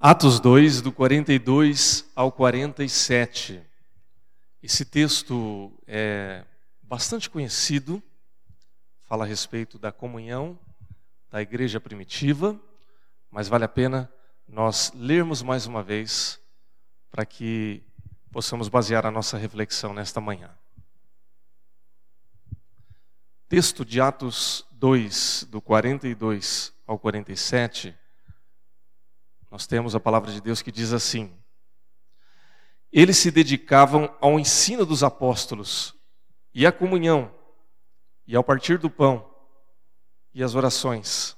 Atos 2, do 42 ao 47. Esse texto é bastante conhecido, fala a respeito da comunhão da igreja primitiva, mas vale a pena nós lermos mais uma vez para que possamos basear a nossa reflexão nesta manhã. Texto de Atos 2, do 42 ao 47 nós temos a palavra de Deus que diz assim: Eles se dedicavam ao ensino dos apóstolos, e à comunhão, e ao partir do pão, e às orações.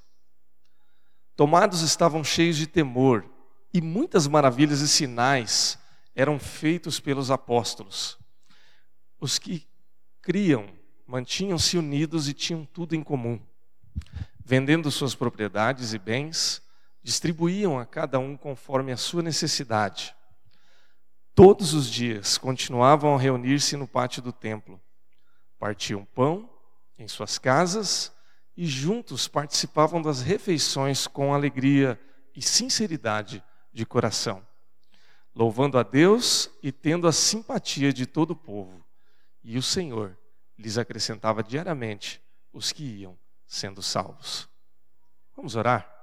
Tomados estavam cheios de temor, e muitas maravilhas e sinais eram feitos pelos apóstolos. Os que criam mantinham-se unidos e tinham tudo em comum. Vendendo suas propriedades e bens, distribuíam a cada um conforme a sua necessidade. Todos os dias continuavam a reunir-se no pátio do templo. Partiam pão em suas casas e juntos participavam das refeições com alegria e sinceridade de coração, louvando a Deus e tendo a simpatia de todo o povo. E o Senhor lhes acrescentava diariamente os que iam sendo salvos. Vamos orar?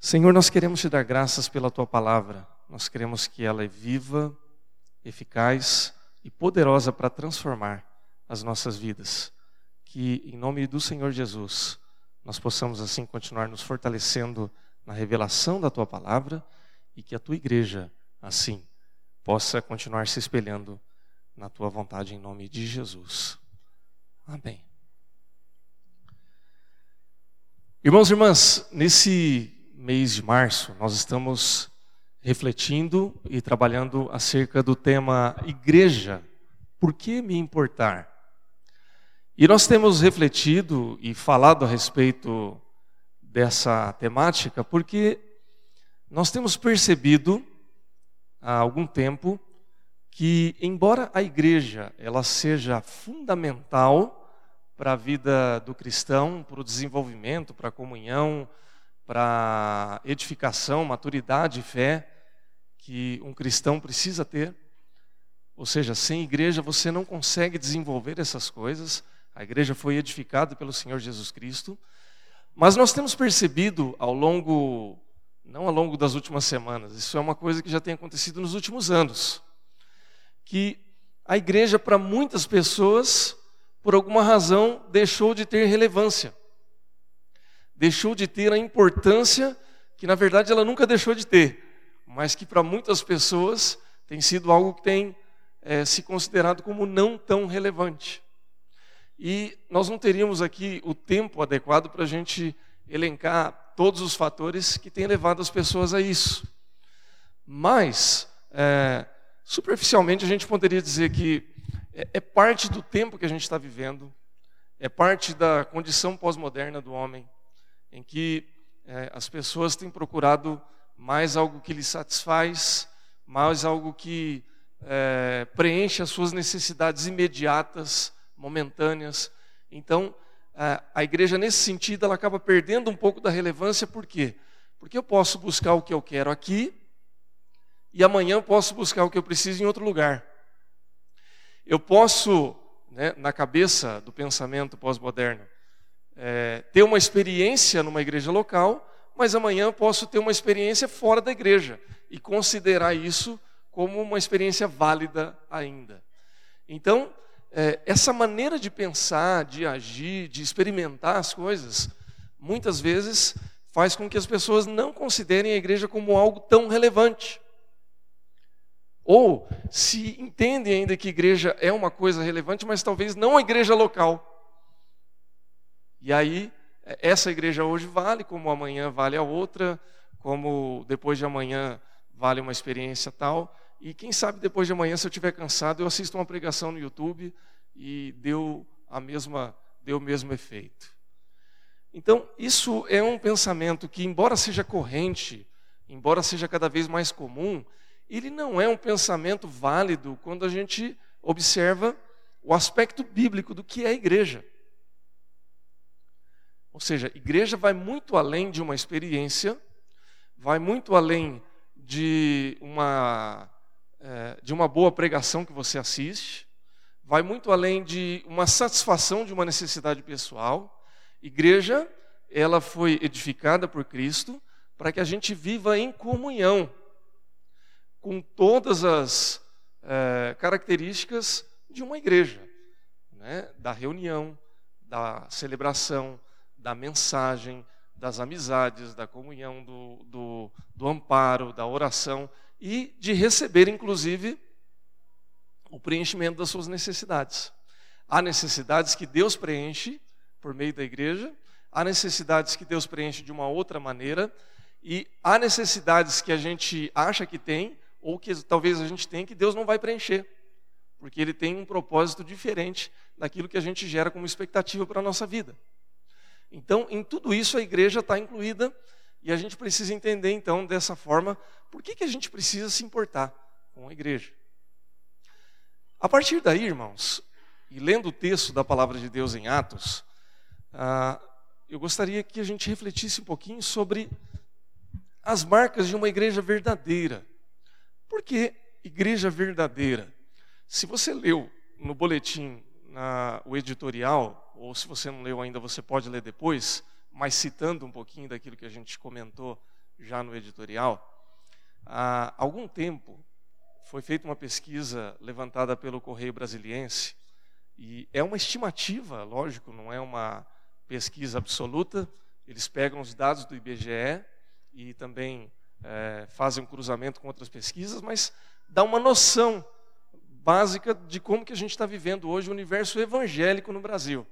Senhor, nós queremos te dar graças pela tua palavra. Nós queremos que ela é viva, eficaz e poderosa para transformar as nossas vidas. Que em nome do Senhor Jesus, nós possamos assim continuar nos fortalecendo na revelação da tua palavra e que a tua igreja assim possa continuar se espelhando na tua vontade em nome de Jesus. Amém. Irmãos e irmãs, nesse mês de março, nós estamos refletindo e trabalhando acerca do tema igreja. Por que me importar? E nós temos refletido e falado a respeito dessa temática porque nós temos percebido há algum tempo que embora a igreja ela seja fundamental para a vida do cristão, para o desenvolvimento, para a comunhão, para edificação, maturidade e fé que um cristão precisa ter. Ou seja, sem igreja você não consegue desenvolver essas coisas. A igreja foi edificada pelo Senhor Jesus Cristo. Mas nós temos percebido ao longo, não ao longo das últimas semanas, isso é uma coisa que já tem acontecido nos últimos anos, que a igreja, para muitas pessoas, por alguma razão, deixou de ter relevância deixou de ter a importância que na verdade ela nunca deixou de ter, mas que para muitas pessoas tem sido algo que tem é, se considerado como não tão relevante. E nós não teríamos aqui o tempo adequado para a gente elencar todos os fatores que têm levado as pessoas a isso. Mas, é, superficialmente, a gente poderia dizer que é, é parte do tempo que a gente está vivendo, é parte da condição pós-moderna do homem, em que é, as pessoas têm procurado mais algo que lhes satisfaz, mais algo que é, preenche as suas necessidades imediatas, momentâneas. Então, a, igreja, nesse sentido, ela acaba perdendo um pouco da relevância, por quê? Porque eu posso buscar o que eu quero aqui, e amanhã eu posso buscar o que eu preciso em outro lugar. Eu posso, né, na cabeça do pensamento pós-moderno, é, ter uma experiência numa igreja local, mas amanhã posso ter uma experiência fora da igreja e considerar isso como uma experiência válida ainda. Então, é, essa maneira de pensar, de agir, de experimentar as coisas, muitas vezes faz com que as pessoas não considerem a igreja como algo tão relevante. Ou se entendem ainda que igreja é uma coisa relevante, mas talvez não a igreja local. E aí, é, essa igreja hoje vale, como amanhã vale a outra, como depois de amanhã vale uma experiência tal. E quem sabe depois de amanhã, se eu estiver cansado, eu assisto uma pregação no YouTube e deu a mesma, deu o mesmo efeito. Então, isso é um pensamento que, embora seja corrente, embora seja cada vez mais comum, ele não é um pensamento válido quando a gente observa o aspecto bíblico do que é a igreja. Ou seja, igreja vai muito além de uma experiência, vai muito além de uma, é, de uma boa pregação que você assiste, vai muito além de uma satisfação de uma necessidade pessoal. Igreja, ela foi edificada por Cristo para que a gente viva em comunhão com todas as é, características de uma igreja, né? da reunião, da celebração, da mensagem, das amizades, da comunhão, do, do, do amparo, da oração e de receber, inclusive, o preenchimento das suas necessidades. Há necessidades que Deus preenche por meio da igreja, há necessidades que Deus preenche de uma outra maneira, e há necessidades que a gente acha que tem, ou que talvez a gente tenha, que Deus não vai preencher, porque Ele tem um propósito diferente daquilo que a gente gera como expectativa para a nossa vida. Então, em tudo isso, a igreja está incluída, e a gente precisa entender, então, dessa forma, por que, que a gente precisa se importar com a igreja. A partir daí, irmãos, e lendo o texto da palavra de Deus em Atos, ah, eu gostaria que a gente refletisse um pouquinho sobre as marcas de uma igreja verdadeira. Por que igreja verdadeira? Se você leu no boletim na, o editorial, ou se você não leu ainda, você pode ler depois, mas citando um pouquinho daquilo que a gente comentou já no editorial, há algum tempo foi feita uma pesquisa levantada pelo Correio Brasiliense, e é uma estimativa, lógico, não é uma pesquisa absoluta, eles pegam os dados do IBGE e também é, fazem um cruzamento com outras pesquisas, mas dá uma noção básica de como que a gente está vivendo hoje o universo evangélico no Brasil.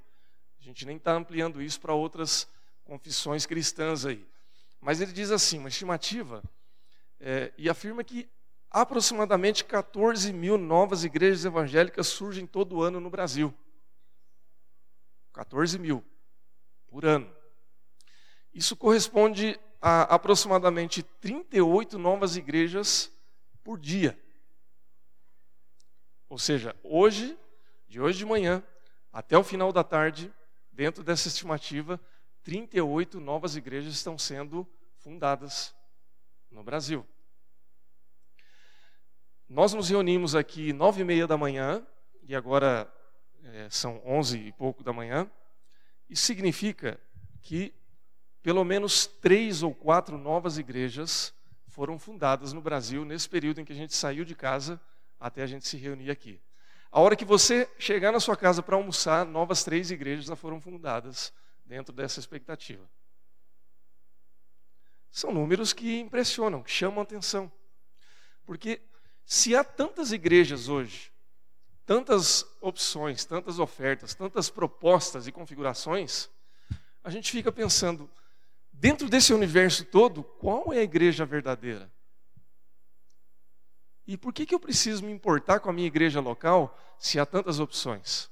A gente nem está ampliando isso para outras confissões cristãs aí. Mas ele diz assim, uma estimativa, é, e afirma que aproximadamente 14 mil novas igrejas evangélicas surgem todo ano no Brasil. 14 mil por ano. Isso corresponde a aproximadamente 38 novas igrejas por dia. Ou seja, hoje, de hoje de manhã até o final da tarde, dentro dessa estimativa, 38 novas igrejas estão sendo fundadas no Brasil. Nós nos reunimos aqui nove e meia da manhã, e agora é, são onze e pouco da manhã. Isso significa que pelo menos três ou quatro novas igrejas foram fundadas no Brasil nesse período em que a gente saiu de casa até a gente se reunir aqui. A hora que você chegar na sua casa para almoçar, novas três igrejas já foram fundadas dentro dessa expectativa. São números que impressionam, que chamam atenção. Porque se há tantas igrejas hoje, tantas opções, tantas ofertas, tantas propostas e configurações, a gente fica pensando, dentro desse universo todo, qual é a igreja verdadeira? E por que, que eu preciso me importar com a minha igreja local se há tantas opções?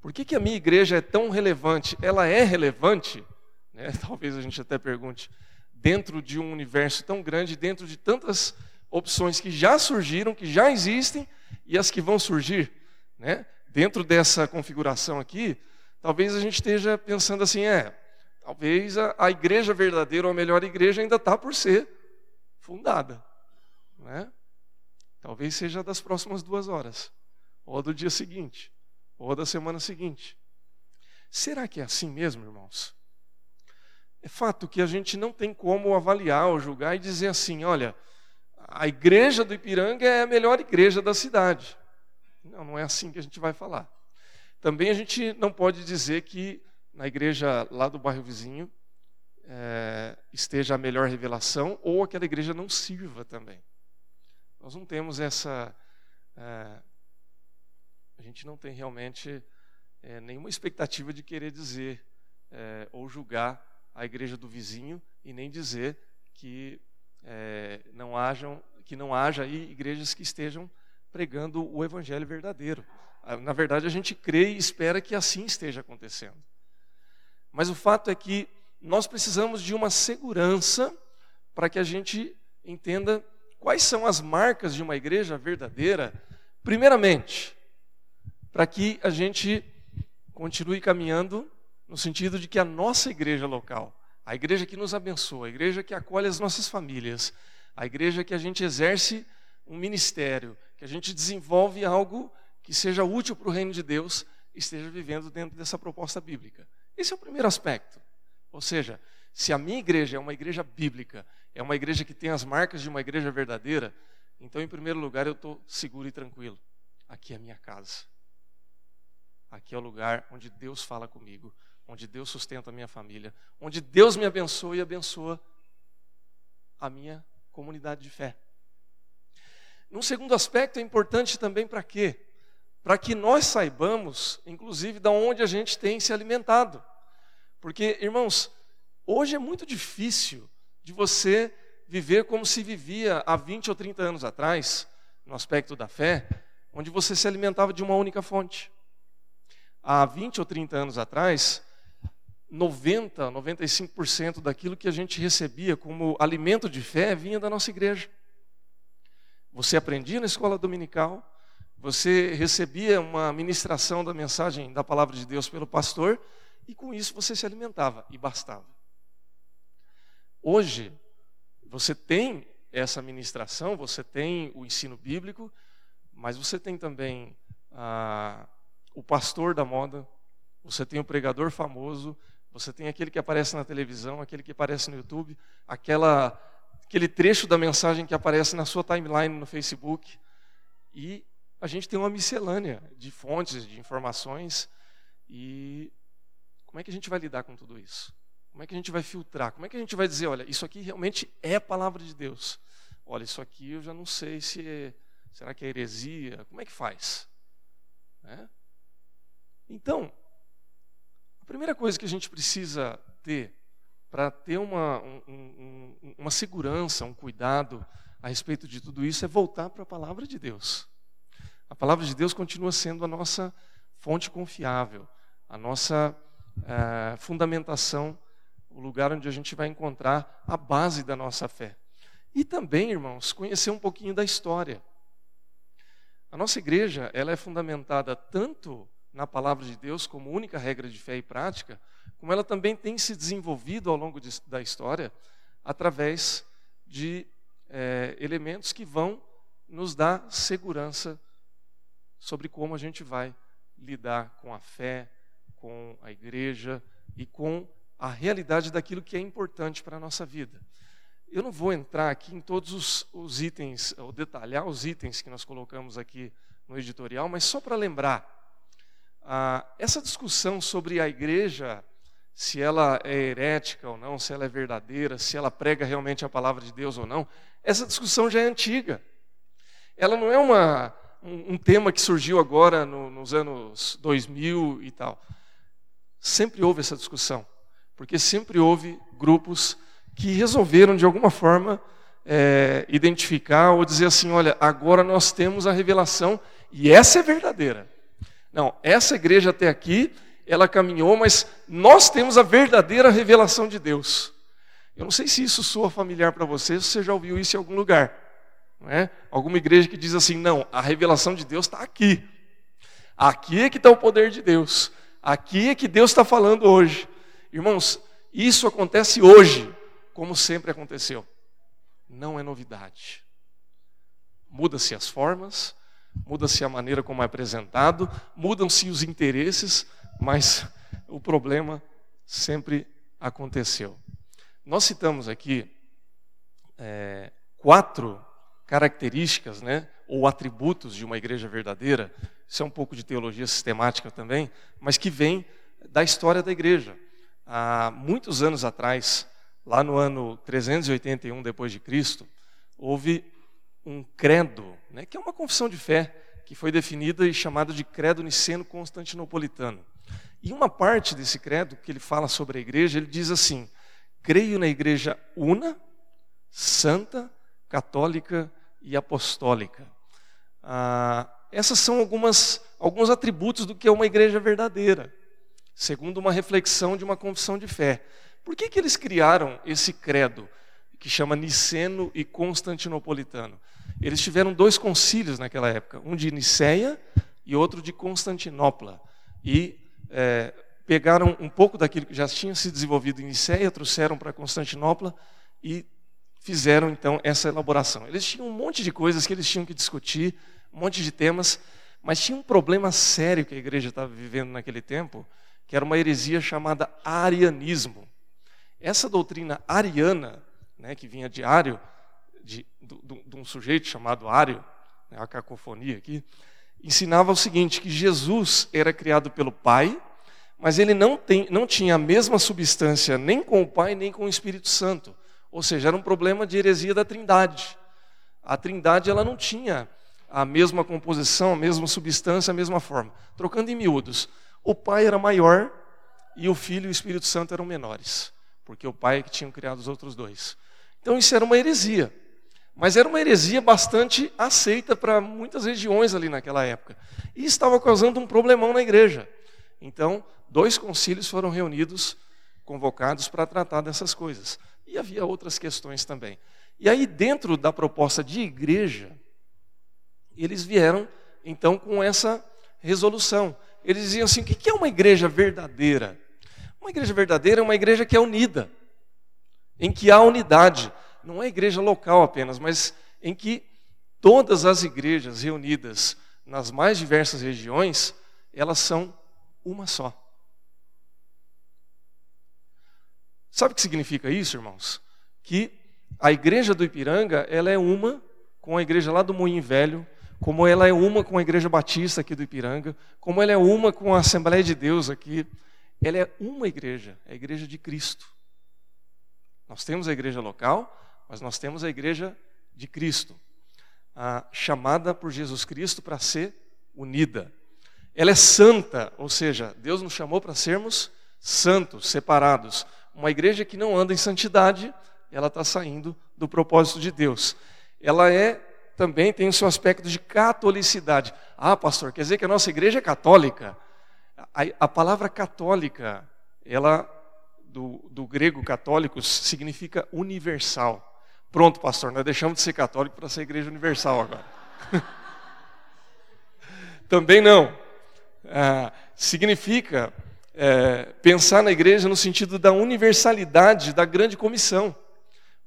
Por que, que a minha igreja é tão relevante? Ela é relevante, né? talvez a gente até pergunte, dentro de um universo tão grande, dentro de tantas opções que já surgiram, que já existem e as que vão surgir. Né? Dentro dessa configuração aqui, talvez a gente esteja pensando assim, é, talvez a, a igreja verdadeira ou a melhor igreja ainda está por ser fundada. Né? Talvez seja das próximas duas horas, ou do dia seguinte, ou da semana seguinte. Será que é assim mesmo, irmãos? É fato que a gente não tem como avaliar ou julgar e dizer assim: olha, a igreja do Ipiranga é a melhor igreja da cidade. Não, não é assim que a gente vai falar. Também a gente não pode dizer que na igreja lá do bairro vizinho é, esteja a melhor revelação ou aquela igreja não sirva também. Nós não temos essa. É, a gente não tem realmente é, nenhuma expectativa de querer dizer é, ou julgar a igreja do vizinho e nem dizer que é, não hajam, que não haja aí igrejas que estejam pregando o evangelho verdadeiro. Ah, na verdade, a gente crê e espera que assim esteja acontecendo. Mas o fato é que nós precisamos de uma segurança para que a gente entenda quais são as marcas de uma igreja verdadeira. Primeiramente, para que a gente continue caminhando no sentido de que a nossa igreja local, a igreja que nos abençoa, a igreja que acolhe as nossas famílias, a igreja que a gente exerce um ministério, que a gente desenvolve algo que seja útil para o reino de Deus, esteja vivendo dentro dessa proposta bíblica. Esse é o primeiro aspecto. Ou seja, se a minha igreja é uma igreja bíblica, é uma igreja que tem as marcas de uma igreja verdadeira, então, em primeiro lugar, eu estou seguro e tranquilo. Aqui é a minha casa. Aqui é o lugar onde Deus fala comigo, onde Deus sustenta a minha família, onde Deus me abençoa e abençoa a minha comunidade de fé. Num segundo aspecto, é importante também para quê? Para que nós saibamos, inclusive, de onde a gente tem se alimentado. Porque, irmãos, hoje é muito difícil de você viver como se vivia há 20 ou 30 anos atrás, no aspecto da fé, onde você se alimentava de uma única fonte. Há 20 ou 30 anos atrás, 90, 95% daquilo que a gente recebia como alimento de fé vinha da nossa igreja. Você aprendia na escola dominical, você recebia uma ministração da mensagem da palavra de Deus pelo pastor, e com isso você se alimentava, e bastava. Hoje, você tem essa ministração, você tem o ensino bíblico, mas você tem também ah, o pastor da moda, você tem o pregador famoso, você tem aquele que aparece na televisão, aquele que aparece no YouTube, aquela, aquele trecho da mensagem que aparece na sua timeline no Facebook. E a gente tem uma miscelânea de fontes, de informações. E como é que a gente vai lidar com tudo isso? Como é que a gente vai filtrar? Como é que a gente vai dizer, olha, isso aqui realmente é a palavra de Deus? Olha, isso aqui eu já não sei se é, será que é heresia? Como é que faz? Né? Então, a primeira coisa que a gente precisa ter para ter uma, um, um, uma segurança, um cuidado a respeito de tudo isso é voltar para a palavra de Deus. A palavra de Deus continua sendo a nossa fonte confiável, a nossa é, fundamentação, o lugar onde a gente vai encontrar a base da nossa fé. E também, irmãos, conhecer um pouquinho da história. A nossa igreja ela é fundamentada tanto na palavra de Deus como única regra de fé e prática, como ela também tem se desenvolvido ao longo de, da história através de é, elementos que vão nos dar segurança sobre como a gente vai lidar com a fé, com a igreja e com a realidade daquilo que é importante para a nossa vida. Eu não vou entrar aqui em todos os, os itens, ou detalhar os itens que nós colocamos aqui no editorial, mas só para lembrar ah, essa discussão sobre a igreja, se ela é herética ou não, se ela é verdadeira, se ela prega realmente a palavra de Deus ou não, essa discussão já é antiga. Ela não é uma, um, um tema que surgiu agora no, nos anos 2000 e tal. Sempre houve essa discussão, porque sempre houve grupos que resolveram, de alguma forma, é, identificar ou dizer assim: olha, agora nós temos a revelação e essa é verdadeira. Não, essa igreja até aqui, ela caminhou, mas nós temos a verdadeira revelação de Deus. Eu não sei se isso soa familiar para você, se você já ouviu isso em algum lugar. Não é? Alguma igreja que diz assim: não, a revelação de Deus está aqui. Aqui é que está o poder de Deus. Aqui é que Deus está falando hoje. Irmãos, isso acontece hoje, como sempre aconteceu. Não é novidade. Muda-se as formas, muda-se a maneira como é apresentado, mudam-se os interesses, mas o problema sempre aconteceu. Nós citamos aqui é, quatro características, né, ou atributos de uma igreja verdadeira. Isso é um pouco de teologia sistemática também, mas que vem da história da igreja. Há muitos anos atrás, lá no ano 381 depois de Cristo, houve um credo, né, que é uma confissão de fé, que foi definida e chamada de credo niceno-constantinopolitano. E uma parte desse credo, que ele fala sobre a igreja, ele diz assim: creio na igreja una, santa, católica e apostólica. Ah, essas são algumas, alguns atributos do que é uma igreja verdadeira, segundo uma reflexão de uma confissão de fé. Por que, que eles criaram esse credo, que chama niceno e constantinopolitano? Eles tiveram dois concílios naquela época, um de Niceia e outro de Constantinopla. E é, pegaram um pouco daquilo que já tinha se desenvolvido em Niceia, trouxeram para Constantinopla e fizeram então essa elaboração. Eles tinham um monte de coisas que eles tinham que discutir, um monte de temas, mas tinha um problema sério que a igreja estava vivendo naquele tempo, que era uma heresia chamada arianismo. Essa doutrina ariana, né, que vinha de Ário, de, de, de um sujeito chamado Ário, né, a cacofonia aqui, ensinava o seguinte: que Jesus era criado pelo Pai, mas ele não, tem, não tinha a mesma substância nem com o Pai nem com o Espírito Santo. Ou seja, era um problema de heresia da Trindade. A Trindade ela não tinha a mesma composição, a mesma substância, a mesma forma. Trocando em miúdos, o Pai era maior e o Filho e o Espírito Santo eram menores, porque o Pai é que tinha criado os outros dois. Então isso era uma heresia. Mas era uma heresia bastante aceita para muitas regiões ali naquela época. E estava causando um problemão na igreja. Então, dois concílios foram reunidos, convocados para tratar dessas coisas. E havia outras questões também. E aí, dentro da proposta de igreja, eles vieram então com essa resolução. Eles diziam assim: o que é uma igreja verdadeira? Uma igreja verdadeira é uma igreja que é unida, em que há unidade. Não é igreja local apenas, mas em que todas as igrejas reunidas nas mais diversas regiões, elas são uma só. Sabe o que significa isso, irmãos? Que a igreja do Ipiranga, ela é uma com a igreja lá do Moinho Velho, como ela é uma com a igreja batista aqui do Ipiranga, como ela é uma com a Assembleia de Deus aqui. Ela é uma igreja, é a igreja de Cristo. Nós temos a igreja local, mas nós temos a igreja de Cristo, chamada por Jesus Cristo para ser unida. Ela é santa, ou seja, Deus nos chamou para sermos santos, separados. Uma igreja que não anda em santidade, ela está saindo do propósito de Deus. Ela é também tem o seu aspecto de catolicidade. Ah, pastor, quer dizer que a nossa igreja é católica? A, a palavra católica, ela do, do grego católico significa universal. Pronto, pastor, nós deixamos de ser católico para ser igreja universal agora. também não. Ah, significa é, pensar na igreja no sentido da universalidade da grande comissão.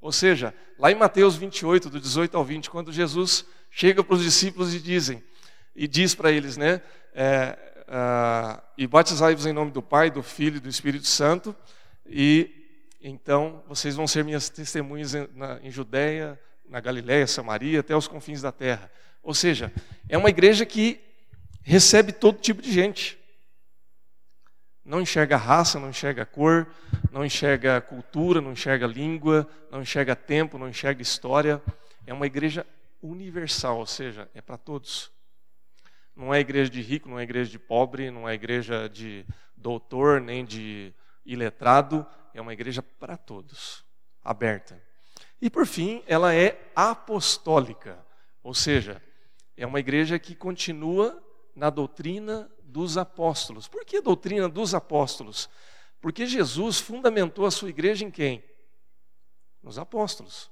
Ou seja, lá em Mateus 28, do 18 ao 20, quando Jesus chega para os discípulos e dizem, e diz para eles, né, é, uh, e batizai-vos em nome do Pai, do Filho e do Espírito Santo, e então vocês vão ser minhas testemunhas em, na, em Judéia, na Galiléia, Samaria, até os confins da terra. Ou seja, é uma igreja que recebe todo tipo de gente. Não enxerga raça, não enxerga cor, não enxerga cultura, não enxerga língua, não enxerga tempo, não enxerga história. É uma igreja universal, ou seja, é para todos. Não é igreja de rico, não é igreja de pobre, não é igreja de doutor, nem de iletrado, é uma igreja para todos, aberta. E por fim, ela é apostólica, ou seja, é uma igreja que continua na doutrina dos apóstolos. Por que doutrina dos apóstolos? Porque Jesus fundamentou a sua igreja em quem? Nos apóstolos.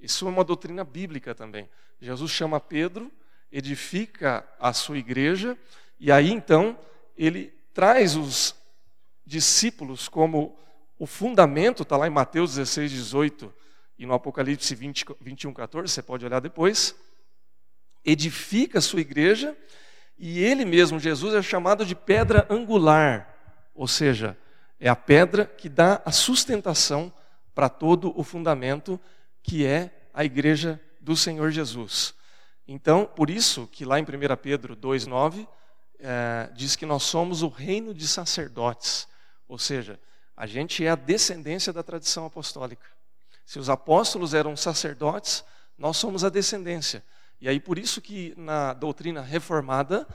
Isso é uma doutrina bíblica também. Jesus chama Pedro, edifica a sua igreja, e aí então ele traz os discípulos como o fundamento, está lá em Mateus 16, 18 e no Apocalipse 20, 21, 14, você pode olhar depois. Edifica a sua igreja e ele mesmo, Jesus, é chamado de pedra angular, ou seja, é a pedra que dá a sustentação para todo o fundamento que é a igreja do Senhor Jesus. Então, por isso que lá em 1 Pedro 2,9 é, diz que nós somos o reino de sacerdotes, ou seja, a gente é a descendência da tradição apostólica. Se os apóstolos eram sacerdotes, nós somos a descendência. E aí por isso que na doutrina reformada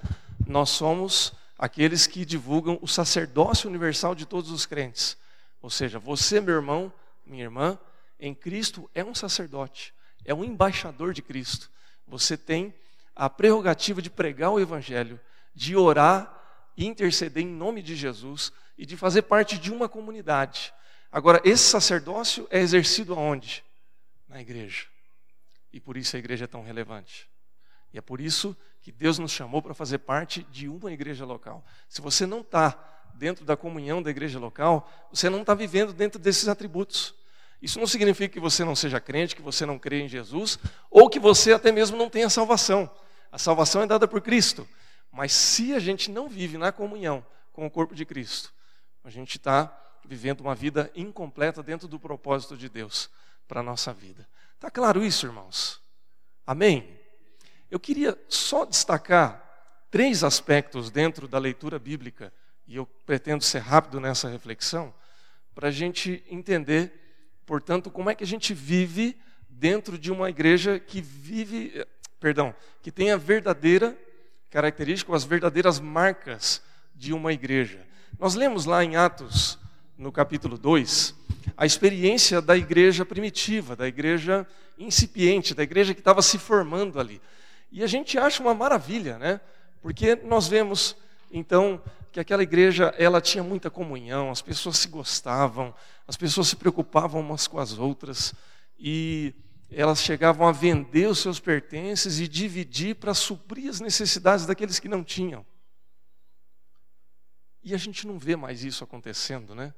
nós somos aqueles que divulgam o sacerdócio universal de todos os crentes. Ou seja, você, meu irmão, minha irmã, em Cristo é um sacerdote, é um embaixador de Cristo. Você tem a prerrogativa de pregar o evangelho, de orar e interceder em nome de Jesus e de fazer parte de uma comunidade. Agora, esse sacerdócio é exercido aonde? Na igreja. E por isso a igreja é tão relevante. E é por isso que Deus nos chamou para fazer parte de uma igreja local. Se você não está dentro da comunhão da igreja local, você não está vivendo dentro desses atributos. Isso não significa que você não seja crente, que você não crê em Jesus, ou que você até mesmo não tenha salvação. A salvação é dada por Cristo. Mas se a gente não vive na comunhão com o corpo de Cristo, a gente está vivendo uma vida incompleta dentro do propósito de Deus para a nossa vida. Está claro isso, irmãos? Amém? Eu queria só destacar três aspectos dentro da leitura bíblica, e eu pretendo ser rápido nessa reflexão, para a gente entender Portanto, como é que a gente vive dentro de uma igreja que vive, perdão, que tem a verdadeira característica, as verdadeiras marcas de uma igreja. Nós lemos lá em Atos, no capítulo 2, a experiência da igreja primitiva, da igreja incipiente, da igreja que estava se formando ali. E a gente acha uma maravilha, né? Porque nós vemos, então, que aquela igreja ela tinha muita comunhão, as pessoas se gostavam, as pessoas se preocupavam umas com as outras e elas chegavam a vender os seus pertences e dividir para suprir as necessidades daqueles que não tinham. E a gente não vê mais isso acontecendo, né?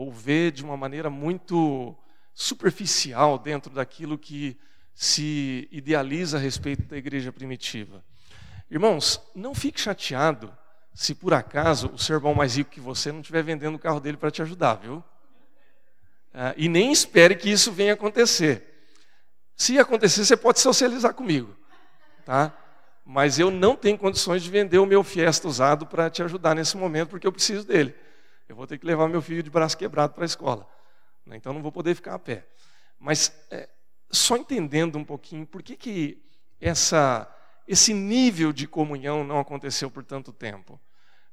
Ou vê de uma maneira muito superficial dentro daquilo que se idealiza a respeito da igreja primitiva. Irmãos, não fique chateado se por acaso o seu irmão mais rico que você não estiver vendendo o carro dele para te ajudar, viu? Ah, e nem espere que isso venha acontecer. Se acontecer, você pode socializar comigo, tá? Mas eu não tenho condições de vender o meu Fiesta usado para te ajudar nesse momento, porque eu preciso dele. Eu vou ter que levar meu filho de braço quebrado para a escola. Né? Então não vou poder ficar a pé. Mas é, só entendendo um pouquinho por que, que essa esse nível de comunhão não aconteceu por tanto tempo?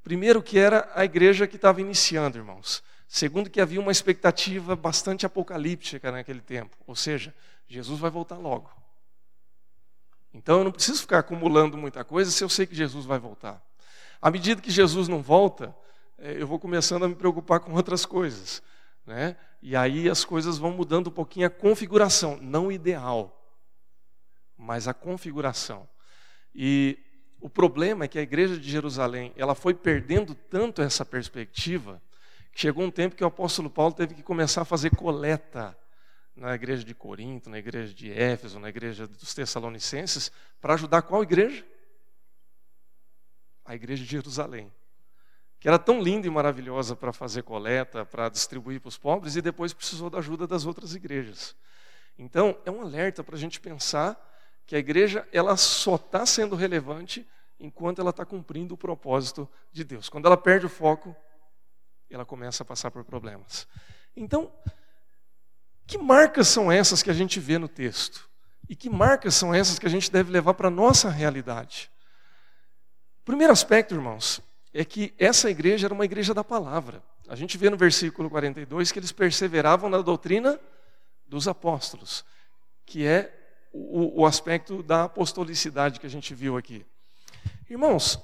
Primeiro, que era a igreja que estava iniciando, irmãos. Segundo, que havia uma expectativa bastante apocalíptica naquele tempo. Ou seja, Jesus vai voltar logo. Então eu não preciso ficar acumulando muita coisa se eu sei que Jesus vai voltar. À medida que Jesus não volta, eu vou começando a me preocupar com outras coisas. Né? E aí as coisas vão mudando um pouquinho a configuração, não ideal, mas a configuração. E o problema é que a igreja de Jerusalém, ela foi perdendo tanto essa perspectiva, que chegou um tempo que o apóstolo Paulo teve que começar a fazer coleta na igreja de Corinto, na igreja de Éfeso, na igreja dos Tessalonicenses, para ajudar qual igreja? A igreja de Jerusalém. Que era tão linda e maravilhosa para fazer coleta, para distribuir para os pobres, e depois precisou da ajuda das outras igrejas. Então, é um alerta para a gente pensar que a igreja ela só está sendo relevante enquanto ela está cumprindo o propósito de Deus. Quando ela perde o foco, ela começa a passar por problemas. Então, que marcas são essas que a gente vê no texto? E que marcas são essas que a gente deve levar para a nossa realidade? Primeiro aspecto, irmãos, é que essa igreja era uma igreja da palavra. A gente vê no versículo 42 que eles perseveravam na doutrina dos apóstolos, que é o, o aspecto da apostolicidade que a gente viu aqui. Irmãos,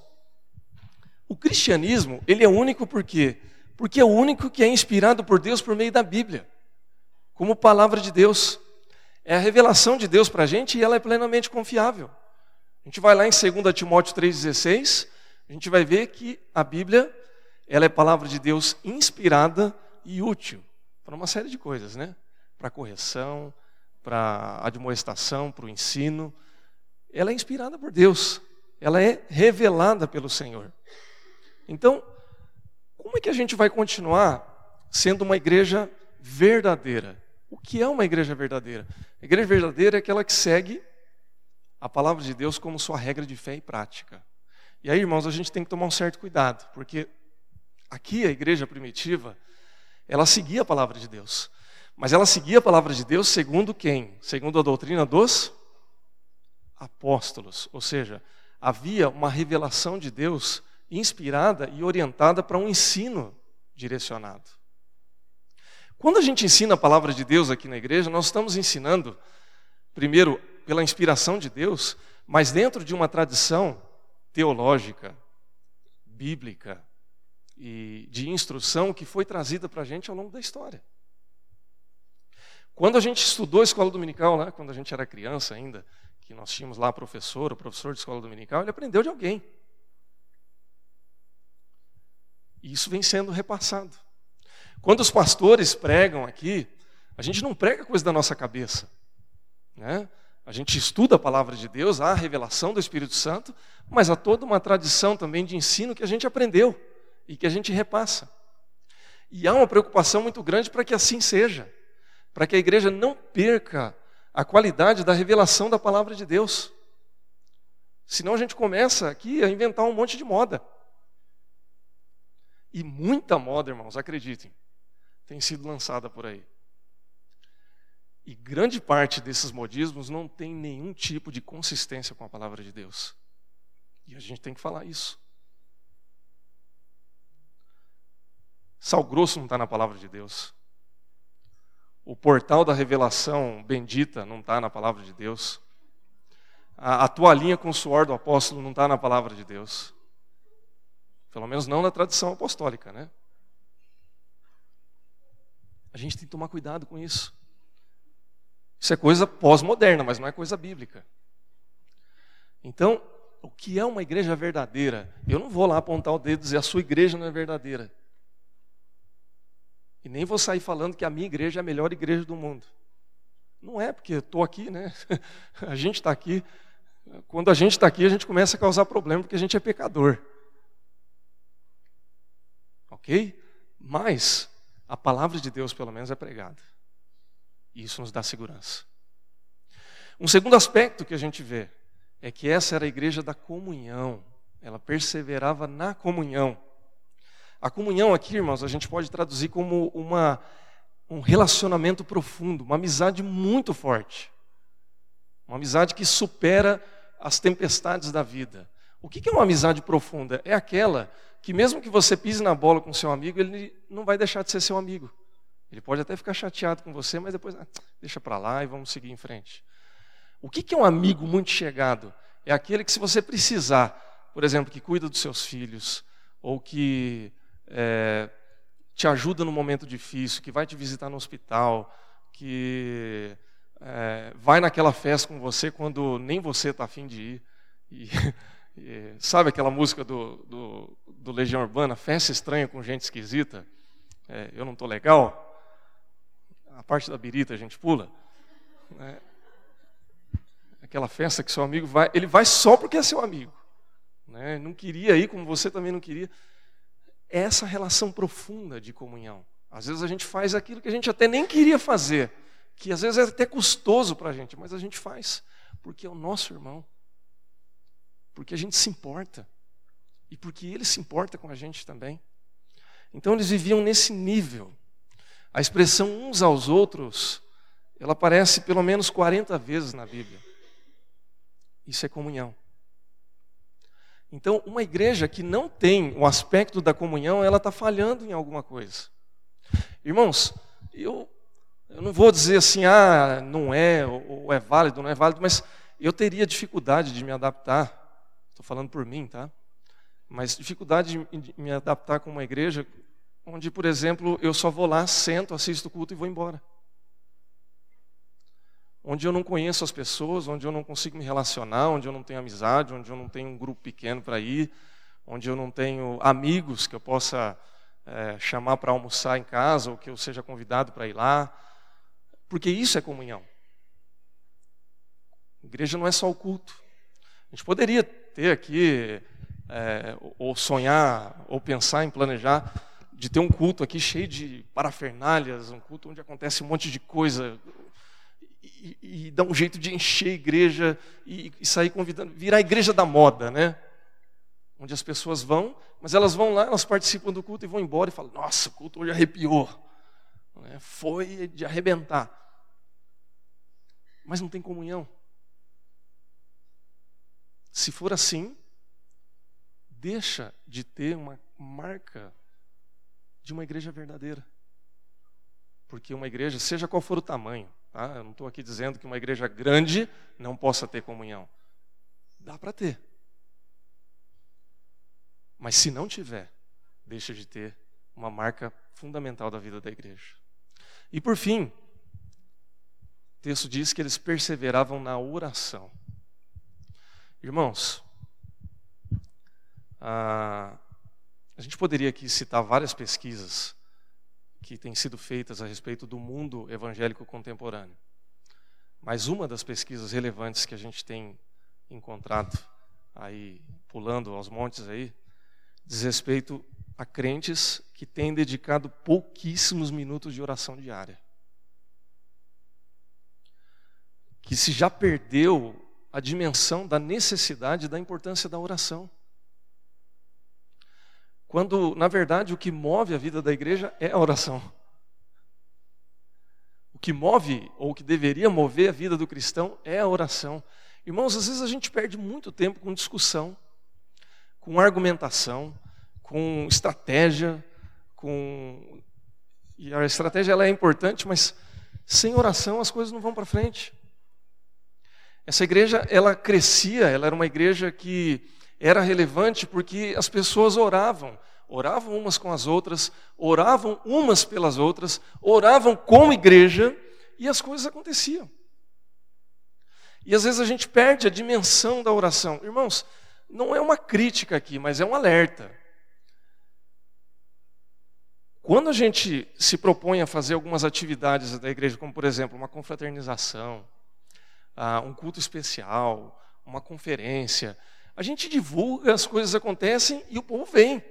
o cristianismo, ele é único por quê? Porque é o único que é inspirado por Deus por meio da Bíblia, como palavra de Deus. É a revelação de Deus para a gente e ela é plenamente confiável. A gente vai lá em 2 Timóteo 3,16, a gente vai ver que a Bíblia, ela é palavra de Deus inspirada e útil para uma série de coisas, né? Para correção, para admoestação, para o ensino, ela é inspirada por Deus, ela é revelada pelo Senhor. Então, como é que a gente vai continuar sendo uma igreja verdadeira? O que é uma igreja verdadeira? A igreja verdadeira é aquela que segue a palavra de Deus como sua regra de fé e prática. E aí, irmãos, a gente tem que tomar um certo cuidado, porque aqui a igreja primitiva, ela seguia a palavra de Deus. Mas ela seguia a palavra de Deus segundo quem? Segundo a doutrina dos apóstolos. Ou seja, havia uma revelação de Deus inspirada e orientada para um ensino direcionado. Quando a gente ensina a palavra de Deus aqui na igreja, nós estamos ensinando, primeiro, pela inspiração de Deus, mas dentro de uma tradição teológica, bíblica e de instrução que foi trazida para a gente ao longo da história. Quando a gente estudou a escola dominical, né, quando a gente era criança ainda, que nós tínhamos lá professor, o professor de escola dominical, ele aprendeu de alguém. E isso vem sendo repassado. Quando os pastores pregam aqui, a gente não prega coisa da nossa cabeça. Né? A gente estuda a palavra de Deus, há a revelação do Espírito Santo, mas há toda uma tradição também de ensino que a gente aprendeu e que a gente repassa. E há uma preocupação muito grande para que assim seja, para que a igreja não perca a qualidade da revelação da palavra de Deus. Senão a gente começa aqui a inventar um monte de moda. E muita moda, irmãos, acreditem, tem sido lançada por aí. E grande parte desses modismos não tem nenhum tipo de consistência com a palavra de Deus. E a gente tem que falar isso. Sal grosso não está na palavra de Deus. O portal da revelação bendita não está na palavra de Deus. A, a toalhinha com o suor do apóstolo não está na palavra de Deus. Pelo menos não na tradição apostólica, né? A gente tem que tomar cuidado com isso. Isso é coisa pós-moderna, mas não é coisa bíblica. Então, o que é uma igreja verdadeira? Eu não vou lá apontar o dedo e dizer a sua igreja não é verdadeira. E nem vou sair falando que a minha igreja é a melhor igreja do mundo. Não é, porque estou aqui, né? A gente está aqui. Quando a gente está aqui, a gente começa a causar problema porque a gente é pecador. Ok? Mas a palavra de Deus, pelo menos, é pregada. E isso nos dá segurança. Um segundo aspecto que a gente vê é que essa era a igreja da comunhão. Ela perseverava na comunhão. A comunhão aqui, irmãos, a gente pode traduzir como uma, um relacionamento profundo, uma amizade muito forte. Uma amizade que supera as tempestades da vida. O que é uma amizade profunda? É aquela que, mesmo que você pise na bola com seu amigo, ele não vai deixar de ser seu amigo. Ele pode até ficar chateado com você, mas depois ah, deixa para lá e vamos seguir em frente. O que é um amigo muito chegado? É aquele que, se você precisar, por exemplo, que cuida dos seus filhos, ou que é, te ajuda no momento difícil, que vai te visitar no hospital, que é, vai naquela festa com você quando nem você está afim de ir. E, e, sabe aquela música do, do, do, Legião Urbana, Festa Estranha com Gente Esquisita? É, eu não estou legal? A parte da birita a gente pula. Né? Aquela festa que seu amigo vai, ele vai só porque é seu amigo. Né? Não queria ir, como você também não queria. É essa relação profunda de comunhão. Às vezes a gente faz aquilo que a gente até nem queria fazer, que às vezes é até custoso para a gente, mas a gente faz, porque é o nosso irmão, porque a gente se importa, e porque ele se importa com a gente também. Então eles viviam nesse nível a expressão uns aos outros, ela aparece pelo menos 40 vezes na Bíblia. Isso é comunhão. Então, uma igreja que não tem o aspecto da comunhão, ela está falhando em alguma coisa. Irmãos, eu, eu não vou dizer assim, ah, não é, ou, ou é válido, não é válido, mas eu teria dificuldade de me adaptar. Estou falando por mim, tá? Mas dificuldade de me adaptar com uma igreja onde, por exemplo, eu só vou lá, sento, assisto o culto e vou embora. Onde eu não conheço as pessoas, onde eu não consigo me relacionar, onde eu não tenho amizade, onde eu não tenho um grupo pequeno para ir, onde eu não tenho amigos que eu possa é, chamar para almoçar em casa ou que eu seja convidado para ir lá. Porque isso é comunhão. Igreja não é só o culto. A gente poderia ter aqui, é, ou sonhar, ou pensar em planejar de ter um culto aqui cheio de parafernálias, um culto onde acontece um monte de coisa, e, e, dá um jeito de encher a igreja e, e, sair convidando, virar a igreja da moda, né? Onde as pessoas vão, mas elas vão lá, elas participam do culto e vão embora e falam: Nossa, o culto hoje arrepiou, né? foi de arrebentar. Mas não tem comunhão. Se for assim, deixa de ter uma marca de uma igreja verdadeira. Porque uma igreja, seja qual for o tamanho, tá? eu não estou aqui dizendo que uma igreja grande não possa ter comunhão. Dá para ter. Mas se não tiver, deixa de ter uma marca fundamental da vida da igreja. E por fim, o texto diz que eles perseveravam na oração. Irmãos, ah, A gente poderia aqui citar várias pesquisas que têm sido feitas a respeito do mundo evangélico contemporâneo. Mas uma das pesquisas relevantes que a gente tem encontrado aí pulando aos montes aí diz respeito a crentes que têm dedicado pouquíssimos minutos de oração diária. Que se já perdeu a dimensão da necessidade da importância da oração. Quando, na verdade, o que move a vida da igreja é a oração. O que move, ou o que deveria mover a vida do cristão, é a oração. Irmãos, às vezes a gente perde muito tempo com discussão, com argumentação, com estratégia, com e a estratégia ela é importante, mas sem oração as coisas não vão para frente. Essa igreja, ela crescia, ela era uma igreja que era relevante porque as pessoas oravam, oravam umas com as outras, oravam umas pelas outras, oravam como igreja e as coisas aconteciam. E às vezes a gente perde a dimensão da oração. Irmãos, não é uma crítica aqui, mas é um alerta. Quando a gente se propõe a fazer algumas atividades da igreja, como por exemplo uma confraternização, ah, um culto especial, uma conferência, a gente divulga, as coisas acontecem e o povo vem.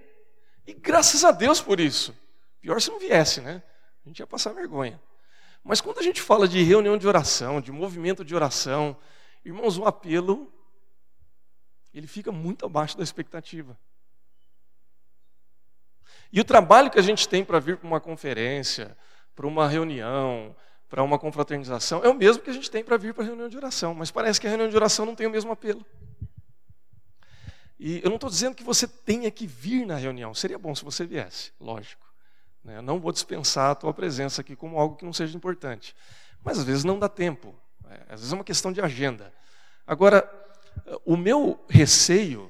E graças a Deus por isso. Pior se não viesse, né? A gente ia passar vergonha. Mas quando a gente fala de reunião de oração, de movimento de oração, irmãos, o apelo ele fica muito abaixo da expectativa. E o trabalho que a gente tem para vir para uma conferência, para uma reunião, para uma confraternização, é o mesmo que a gente tem para vir para a reunião de oração, mas parece que a reunião de oração não tem o mesmo apelo. E eu não estou dizendo que você tenha que vir na reunião, seria bom se você viesse, lógico. Né? Eu não vou dispensar a tua presença aqui como algo que não seja importante. Mas às vezes não dá tempo, né? às vezes é uma questão de agenda. Agora, o meu receio,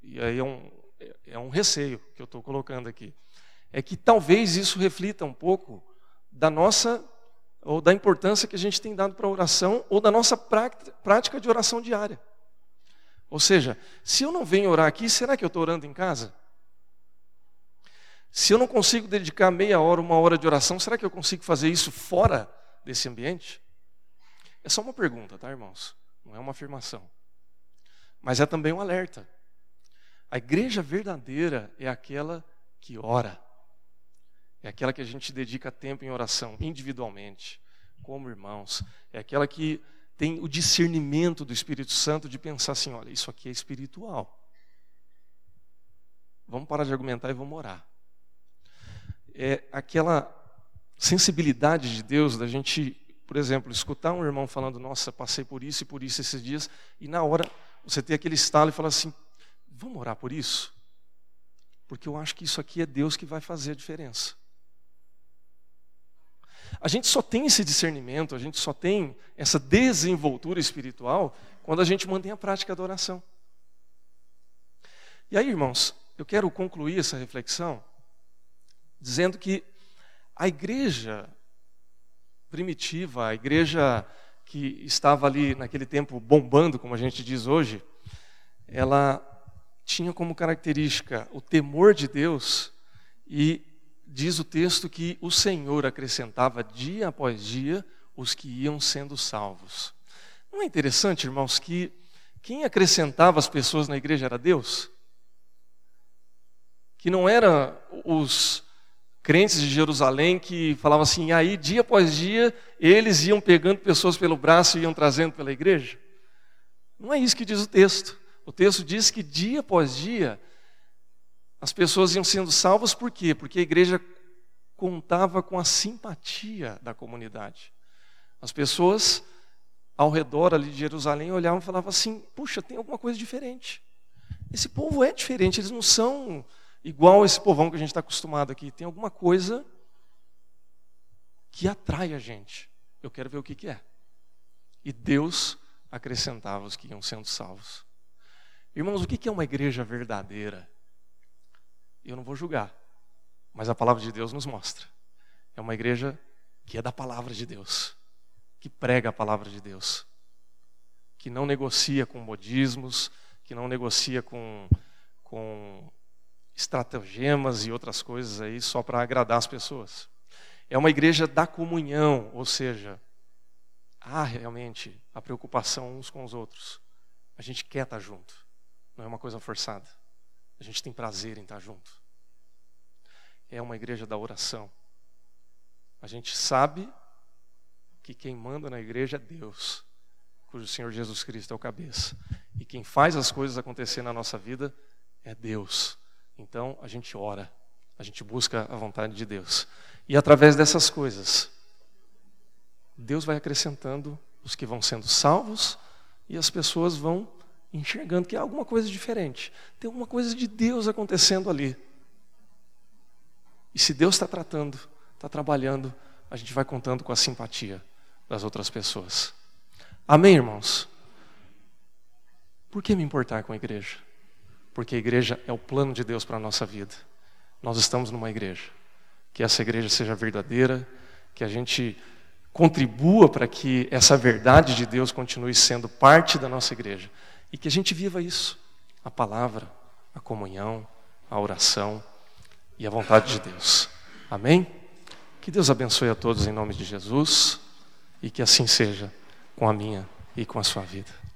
e aí é um, é um receio que eu estou colocando aqui, é que talvez isso reflita um pouco da nossa, ou da importância que a gente tem dado para a oração, ou da nossa prática de oração diária. Ou seja, se eu não venho orar aqui, será que eu estou orando em casa? Se eu não consigo dedicar meia hora, uma hora de oração, será que eu consigo fazer isso fora desse ambiente? É só uma pergunta, tá, irmãos? Não é uma afirmação. Mas é também um alerta. A igreja verdadeira é aquela que ora. É aquela que a gente dedica tempo em oração, individualmente, como irmãos. É aquela que tem o discernimento do Espírito Santo de pensar assim: olha, isso aqui é espiritual. Vamos parar de argumentar e vamos orar. É aquela sensibilidade de Deus da gente, por exemplo, escutar um irmão falando: nossa, passei por isso e por isso esses dias, e na hora você ter aquele estalo e falar assim: Vamos orar por isso? Porque eu acho que isso aqui é Deus que vai fazer a diferença. A gente só tem esse discernimento, a gente só tem essa desenvoltura espiritual quando a gente mantém a prática da oração. E aí, irmãos, eu quero concluir essa reflexão dizendo que a igreja primitiva, a igreja que estava ali naquele tempo bombando, como a gente diz hoje, ela tinha como característica o temor de Deus e diz o texto que o Senhor acrescentava dia após dia os que iam sendo salvos. Não é interessante, irmãos, que quem acrescentava as pessoas na igreja era Deus? Que não era os crentes de Jerusalém que falavam assim, aí dia após dia eles iam pegando pessoas pelo braço e iam trazendo pela igreja? Não é isso que diz o texto. O texto diz que dia após dia as pessoas iam sendo salvas por quê? Porque a igreja contava com a simpatia da comunidade. As pessoas ao redor ali de Jerusalém olhavam e falavam assim: puxa, tem alguma coisa diferente. Esse povo é diferente, eles não são igual esse povão que a gente está acostumado aqui. Tem alguma coisa que atrai a gente. Eu quero ver o que, que é. E Deus acrescentava os que iam sendo salvos. Irmãos, o que é uma igreja verdadeira? Eu não vou julgar, mas a palavra de Deus nos mostra. É uma igreja que é da palavra de Deus, que prega a palavra de Deus, que não negocia com modismos, que não negocia com, com estratagemas e outras coisas aí só para agradar as pessoas. É uma igreja da comunhão, ou seja, há realmente a preocupação uns com os outros. A gente quer estar junto, não é uma coisa forçada. A gente tem prazer em estar junto. É uma igreja da oração. A gente sabe que quem manda na igreja é Deus, cujo Senhor Jesus Cristo é o cabeça. E quem faz as coisas acontecer na nossa vida é Deus. Então a gente ora, a gente busca a vontade de Deus. E através dessas coisas, Deus vai acrescentando os que vão sendo salvos e as pessoas vão enxergando que há alguma coisa diferente. Tem alguma coisa de Deus acontecendo ali. E se Deus está tratando, está trabalhando, a gente vai contando com a simpatia das outras pessoas. Amém, irmãos? Por que me importar com a igreja? Porque a igreja é o plano de Deus para a nossa vida. Nós estamos numa igreja. Que essa igreja seja verdadeira, que a gente contribua para que essa verdade de Deus continue sendo parte da nossa igreja e que a gente viva isso, a palavra, a comunhão, a oração e a vontade de Deus. Amém? Que Deus abençoe a todos em nome de Jesus e que assim seja com a minha e com a sua vida.